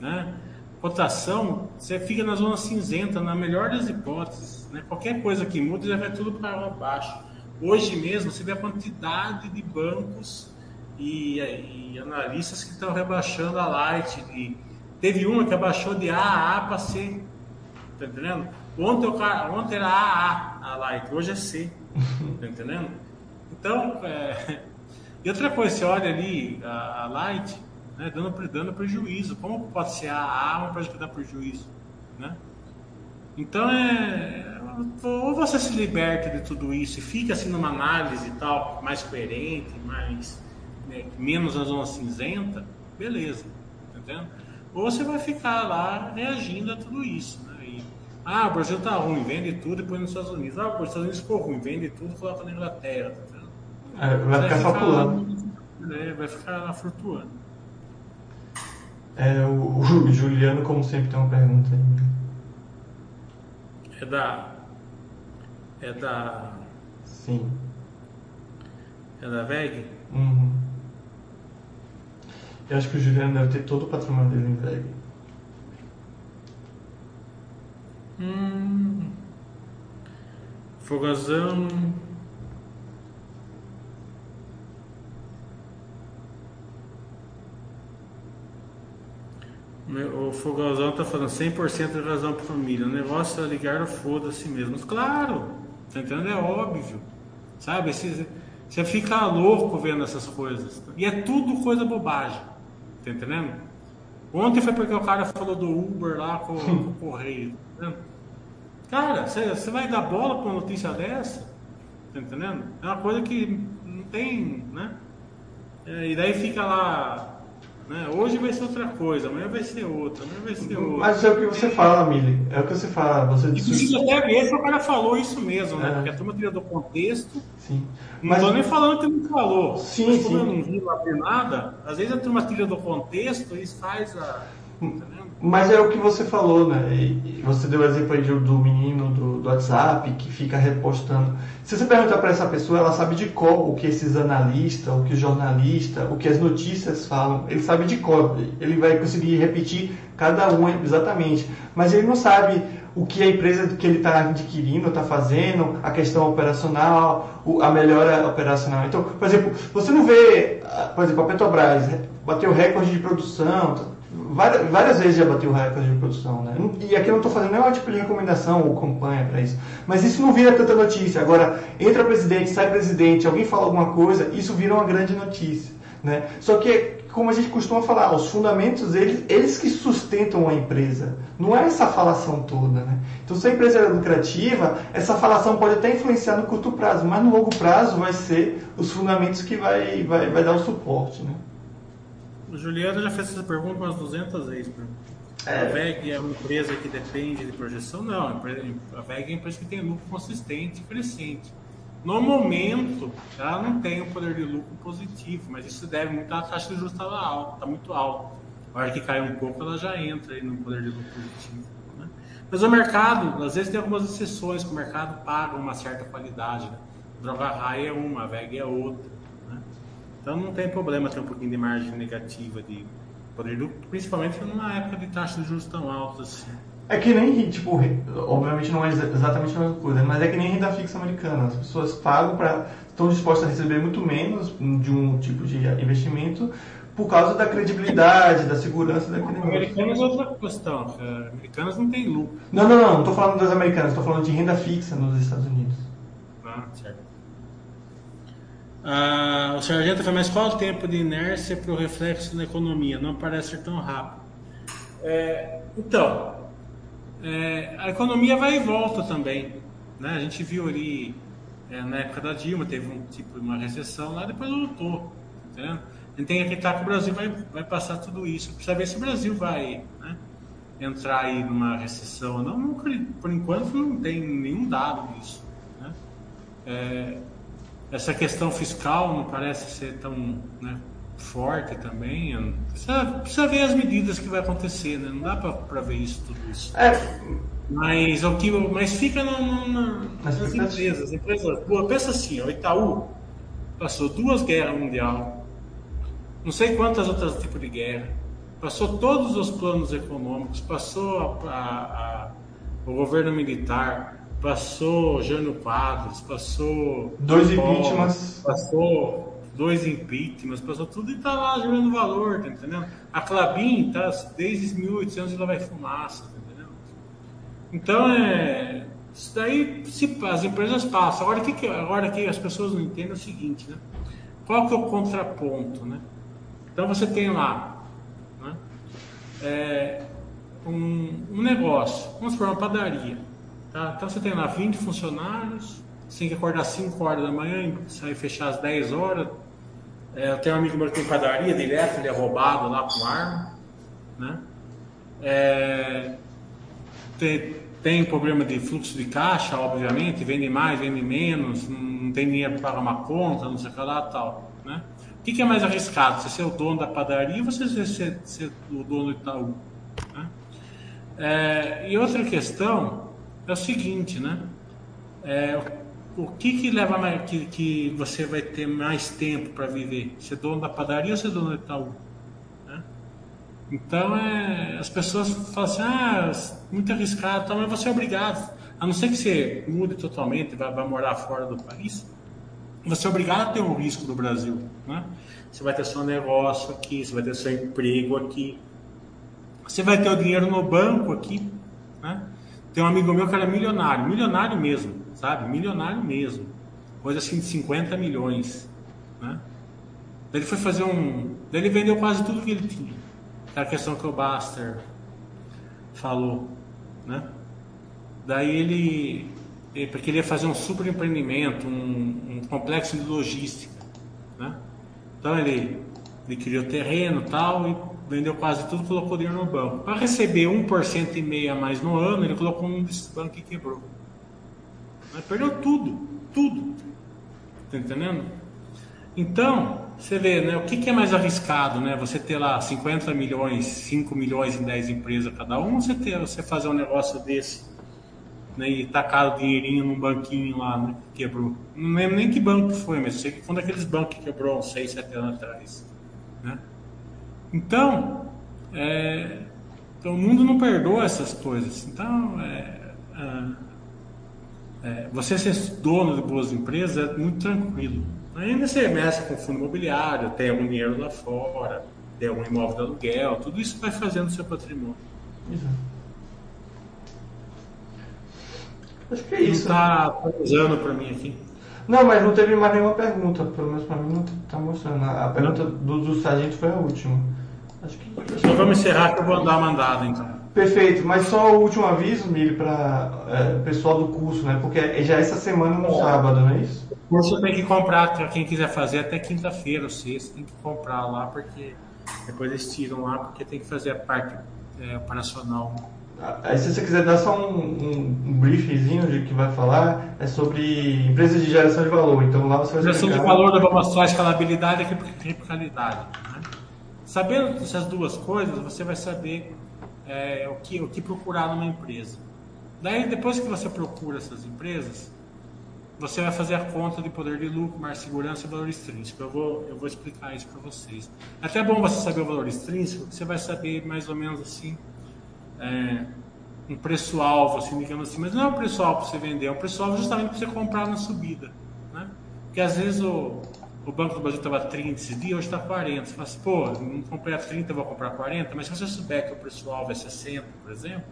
né? cotação, você fica na zona cinzenta, na melhor das hipóteses. Né? Qualquer coisa que muda já vai tudo para baixo. Hoje mesmo você vê a quantidade de bancos e, e analistas que estão rebaixando a Light. Teve uma que abaixou de A a A para C. Tá entendendo? Ontem, ontem era AA a Light, hoje é C. Tá entendendo? Então, é... e outra coisa, você olha ali a, a Light, né, dando, dando prejuízo. Como pode ser a arma para dar prejuízo? Né? Então, é, ou você se liberta de tudo isso e fica assim numa análise tal, mais coerente, mais, né, menos na zona cinzenta, beleza, entendendo? Ou você vai ficar lá reagindo a tudo isso. Né? E, ah, o Brasil tá ruim, vende tudo e põe nos Estados Unidos. Ah, os Estados Unidos ficou ruim, vende tudo e coloca na Inglaterra. Tá é, vai, ficar só pulando. Né, vai ficar lá flutuando. É, o, o, Juliano, como sempre, tem uma pergunta aí. É da. É da. Sim. É da VEG? Uhum. Eu acho que o Juliano deve ter todo o patrimônio dele em VEG. Hum. Fogazão. O Fogalzão tá falando 100% de razão para família. O negócio é ligar o foda-se mesmo. Claro, tá entendendo? É óbvio. Sabe? Você, você fica louco vendo essas coisas. E é tudo coisa bobagem. Tá entendendo? Ontem foi porque o cara falou do Uber lá com, com o correio. Tá cara, você, você vai dar bola pra uma notícia dessa? Tá entendendo? É uma coisa que não tem, né? É, e daí fica lá né? Hoje vai ser outra coisa, amanhã vai ser outra, amanhã vai ser outra. Mas é o que você fala, Mili. É o que você fala. Você Inclusive, até ver se o cara falou isso mesmo, né? É. Porque a turma tira do contexto. Sim. Não estou nem falando que não falou. Sim, mas sim. como eu não vi lá nada, às vezes a turma tira do contexto e faz a. Mas é o que você falou, né? E você deu o exemplo aí do menino do, do WhatsApp que fica repostando. Se você perguntar para essa pessoa, ela sabe de cor o que esses analistas, o que o jornalista, o que as notícias falam. Ele sabe de cor. Ele vai conseguir repetir cada um exatamente. Mas ele não sabe o que a empresa que ele está adquirindo está fazendo, a questão operacional, a melhora operacional. Então, por exemplo, você não vê, por exemplo, a Petrobras bateu recorde de produção várias, várias vezes já bateu recorde de produção, né? E aqui eu não estou fazendo nenhum tipo de recomendação ou campanha para isso. Mas isso não vira tanta notícia. Agora, entra presidente, sai presidente, alguém fala alguma coisa, isso vira uma grande notícia. Né? Só que, como a gente costuma falar, os fundamentos, eles, eles que sustentam a empresa. Não é essa falação toda. Né? Então, se a empresa é lucrativa, essa falação pode até influenciar no curto prazo, mas no longo prazo vai ser os fundamentos que vai, vai, vai dar o suporte. Né? O Juliano já fez essa pergunta umas 200 vezes. Né? É. A VEG é uma empresa que depende de projeção? Não, a VEG é uma empresa que tem lucro consistente e crescente. No momento, ela não tem um poder de lucro positivo, mas isso deve muito à taxa de juros estar alta, está muito alta. A hora que cai um pouco, ela já entra aí no poder de lucro positivo. Né? Mas o mercado, às vezes tem algumas exceções que o mercado paga uma certa qualidade. Né? Droga Raia é uma, a VEG é outra. Então não tem problema ter um pouquinho de margem negativa de poder principalmente numa época de taxa de juros tão altas. Assim. É que nem, tipo, obviamente não é exatamente a mesma coisa, mas é que nem renda fixa americana. As pessoas pagam para. estão dispostas a receber muito menos de um tipo de investimento por causa da credibilidade, da segurança daquele negócio. Americanas é outra questão. Americanas não tem lucro. Não, não, não. Não estou falando das americanas, estou falando de renda fixa nos Estados Unidos. Ah, certo. Ah, o sargento fala, mas qual o tempo de inércia para o reflexo na economia? Não parece ser tão rápido. É, então, é, a economia vai e volta também. Né? A gente viu ali, é, na época da Dilma, teve um tipo uma recessão lá, depois voltou. Entendeu? A gente tem que acreditar que o Brasil vai, vai passar tudo isso. Precisa ver se o Brasil vai né, entrar aí numa recessão ou não. Por enquanto não tem nenhum dado disso. Né? É, essa questão fiscal não parece ser tão né, forte também. Precisa, precisa, ver as medidas que vai acontecer, né? Não dá para ver isso tudo isso. É. Mas o que, mas fica na, na, nas empresas. empresas boa, pensa assim, o Itaú passou duas guerras mundiais, não sei quantas outras tipos de guerra, passou todos os planos econômicos, passou a, a, a, o governo militar, passou Jânio Quadros, passou. Dois impeachments. Passou dois impeachments, passou tudo e tá lá gerando valor, tá entendendo? A Clabin tá desde 1800 ela vai fumaça, tá entendendo? Então é. Isso daí se, as empresas passam. Agora que, agora que as pessoas não entendem é o seguinte, né? Qual que é o contraponto, né? Então você tem lá né? É, um, um negócio, vamos supor, uma padaria. Tá? Então você tem lá 20 funcionários, você tem que acordar 5 horas da manhã, sair fechar às 10 horas. É, eu tenho um amigo meu que tem padaria direto, ele é roubado lá com arma. Né? É, tem, tem problema de fluxo de caixa, obviamente, vende mais, vende menos, não tem dinheiro para pagar uma conta, não sei o que lá tal. Né? O que, que, é mais arriscado? Você ser o dono da padaria ou você ser, ser o dono do Itaú? Né? É, e outra questão é o seguinte, né? É, o que que leva mais, que, que você vai ter mais tempo para viver? Ser dono da padaria ou ser dono do Itaú? Né? Então é, as pessoas falam assim, ah, muito arriscado, então, mas você é obrigado, a não ser que você mude totalmente, vai, vai morar fora do país, você é obrigado a ter um risco do Brasil, né? Você vai ter seu negócio aqui, você vai ter seu emprego aqui, você vai ter o dinheiro no banco aqui, né? Tem um amigo meu que era milionário, milionário mesmo, sabe? Milionário mesmo. Coisa assim de 50 milhões. Né? Daí ele foi fazer um. Daí ele vendeu quase tudo que ele tinha. Que a questão que o Baster falou. Né? Daí ele. Porque ele ia fazer um super empreendimento, um, um complexo de logística. Né? Então ele adquiriu terreno tal, e vendeu quase tudo, colocou dinheiro no banco. Para receber 1% e meio a mais no ano, ele colocou um desses bancos e quebrou. Mas perdeu tudo, tudo. Tá entendendo? Então, você vê, né, o que, que, é mais arriscado, né? Você ter lá 50 milhões, 5 milhões em 10 empresas cada um, ou você, ter, você fazer um negócio desse né, e tacar o dinheirinho num banquinho lá, né, que quebrou. Não lembro nem que banco foi, mas sei que foi um daqueles bancos que quebrou uns 6, 7 anos atrás. Né? Então, é, então, o mundo não perdoa essas coisas. Então, é, é, é, você ser dono de boas empresas é muito tranquilo. Ainda você mexe com fundo imobiliário, tem algum dinheiro lá fora, tem algum imóvel de aluguel, tudo isso vai fazendo seu patrimônio. Exato. Acho que é isso. Não está usando para mim aqui. Não, mas não teve mais nenhuma pergunta. Pelo menos para mim não está mostrando. A pergunta do, do sargento foi a última. Acho que, então vamos encerrar que eu vou dar mandado então. Perfeito, mas só o último aviso, Mili, para é, o pessoal do curso, né? Porque é já essa semana no sábado, não é isso? O curso tem que comprar, para quem quiser fazer até quinta-feira ou sexta, tem que comprar lá, porque depois eles tiram lá, porque tem que fazer a parte é, operacional Aí se você quiser dar só um, um, um briefzinho de que vai falar, é sobre empresas de geração de valor. Então lá você vai Geração de valor, nós vamos mostrar a escalabilidade e replicabilidade. Né? Sabendo essas duas coisas, você vai saber é, o, que, o que procurar numa empresa. Daí, depois que você procura essas empresas, você vai fazer a conta de poder de lucro, mais segurança e valor extrínseco. Eu vou, eu vou explicar isso para vocês. Até é bom você saber o valor extrínseco, você vai saber mais ou menos assim é, um preço-alvo, assim, digamos assim, mas não é um preço-alvo para você vender, é um preço-alvo justamente para você comprar na subida. Né? Porque às vezes o, o Banco do Brasil estava 30 esses dias, hoje está 40. Você fala assim, pô, não comprei a 30, vou comprar 40, mas se você souber que o preço-alvo é 60, por exemplo,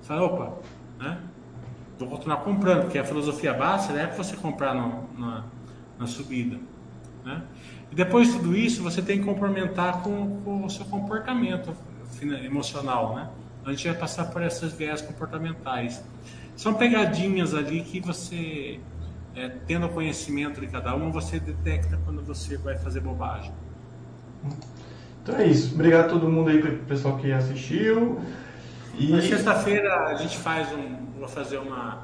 você fala, opa, né? vou continuar comprando, porque a filosofia básica é para você comprar no, na, na subida. Né? E depois de tudo isso, você tem que complementar com, com o seu comportamento emocional, né? A gente vai passar por essas viés comportamentais. São pegadinhas ali que você, é, tendo conhecimento de cada uma, você detecta quando você vai fazer bobagem. Então é isso. Obrigado a todo mundo aí, pessoal que assistiu. E... Na sexta-feira a gente faz um. Vou fazer uma,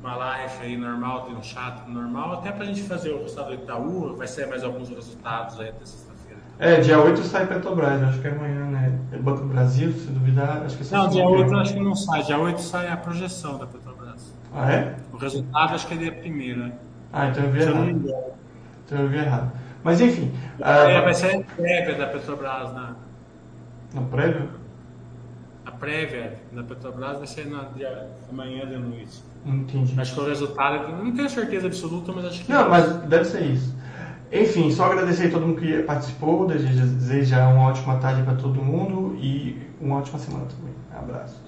uma live aí normal, de um chat normal, até para a gente fazer o resultado do Itaú. Vai ser mais alguns resultados aí dessa é, dia 8 sai Petrobras, acho que é amanhã, né? É Banco do Brasil, se duvidar, acho que é Não, dia 8 acho que não sai, dia 8 sai a projeção da Petrobras. Ah, é? O resultado acho que é dia 1 Ah, então eu vi errado. Então eu vi errado. Mas enfim. É, vai ser a prévia da Petrobras na. Na prévia? A prévia da Petrobras vai ser na dia, amanhã de noite. Entendi. Acho que o resultado, não tenho certeza absoluta, mas acho que. Não, mas deve ser isso. Enfim, só agradecer a todo mundo que participou, desejar uma ótima tarde para todo mundo e uma ótima semana também. Abraço.